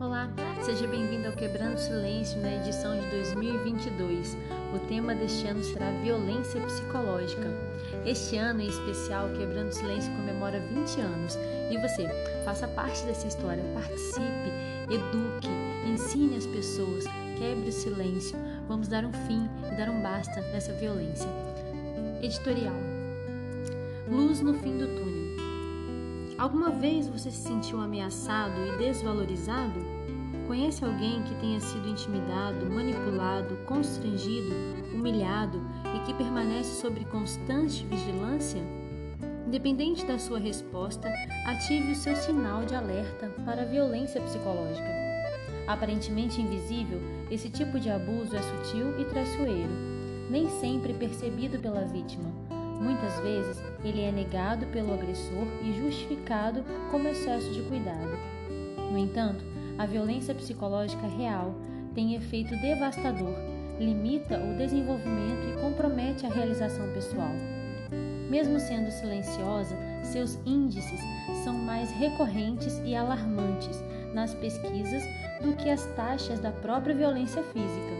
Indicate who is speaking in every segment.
Speaker 1: Olá, seja bem-vindo ao Quebrando Silêncio na edição de 2022. O tema deste ano será violência psicológica. Este ano em especial, Quebrando Silêncio comemora 20 anos. E você, faça parte dessa história, participe, eduque, ensine as pessoas, quebre o silêncio. Vamos dar um fim e dar um basta nessa violência. Editorial: Luz no fim do túnel. Alguma vez você se sentiu ameaçado e desvalorizado? Conhece alguém que tenha sido intimidado, manipulado, constrangido, humilhado e que permanece sob constante vigilância? Independente da sua resposta, ative o seu sinal de alerta para a violência psicológica. Aparentemente invisível, esse tipo de abuso é sutil e traiçoeiro, nem sempre percebido pela vítima Muitas vezes ele é negado pelo agressor e justificado como excesso de cuidado. No entanto, a violência psicológica real tem efeito devastador, limita o desenvolvimento e compromete a realização pessoal. Mesmo sendo silenciosa, seus índices são mais recorrentes e alarmantes nas pesquisas do que as taxas da própria violência física.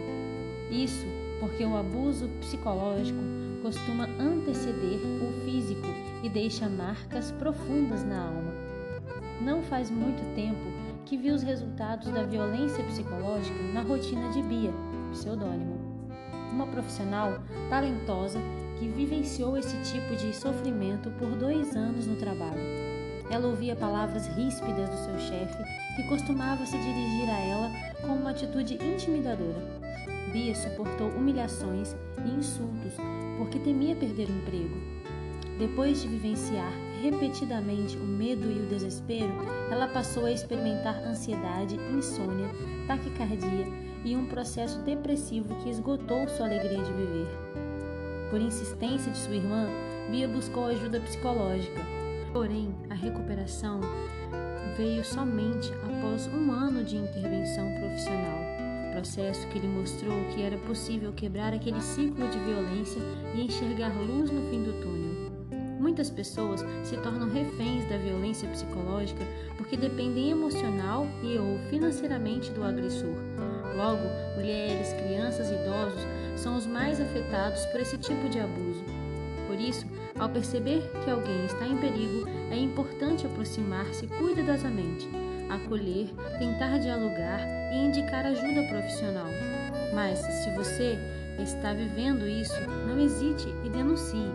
Speaker 1: Isso porque o abuso psicológico costuma anteceder o físico e deixa marcas profundas na alma. Não faz muito tempo que vi os resultados da violência psicológica na rotina de Bia, pseudônimo. Uma profissional talentosa que vivenciou esse tipo de sofrimento por dois anos no trabalho. Ela ouvia palavras ríspidas do seu chefe, que costumava se dirigir a ela com uma atitude intimidadora. Bia suportou humilhações e insultos porque temia perder o emprego. Depois de vivenciar repetidamente o medo e o desespero, ela passou a experimentar ansiedade, insônia, taquicardia e um processo depressivo que esgotou sua alegria de viver. Por insistência de sua irmã, Bia buscou ajuda psicológica. Porém, recuperação veio somente após um ano de intervenção profissional processo que lhe mostrou que era possível quebrar aquele ciclo de violência e enxergar luz no fim do túnel. Muitas pessoas se tornam reféns da violência psicológica porque dependem emocional e ou financeiramente do agressor. Logo, mulheres, crianças e idosos são os mais afetados por esse tipo de abuso. Por isso, ao perceber que alguém está em perigo, é importante aproximar-se cuidadosamente acolher, tentar dialogar e indicar ajuda profissional. Mas se você está vivendo isso, não hesite e denuncie.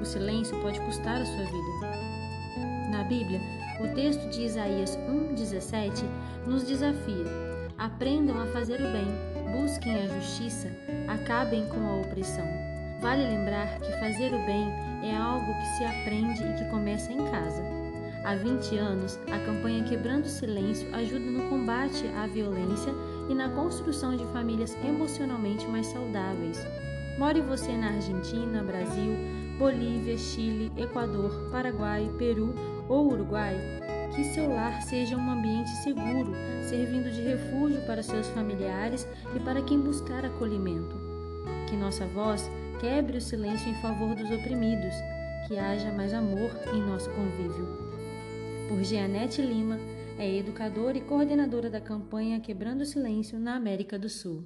Speaker 1: O silêncio pode custar a sua vida. Na Bíblia, o texto de Isaías 1,17 nos desafia: aprendam a fazer o bem, busquem a justiça, acabem com a opressão. Vale lembrar que fazer o bem é algo que se aprende e que começa em casa. Há 20 anos, a campanha Quebrando o Silêncio ajuda no combate à violência e na construção de famílias emocionalmente mais saudáveis. More você na Argentina, Brasil, Bolívia, Chile, Equador, Paraguai, Peru ou Uruguai, que seu lar seja um ambiente seguro, servindo de refúgio para seus familiares e para quem buscar acolhimento. Que nossa voz quebre o silêncio em favor dos oprimidos, que haja mais amor em nosso convívio por Jeanette Lima, é educadora e coordenadora da campanha Quebrando o Silêncio na América do Sul.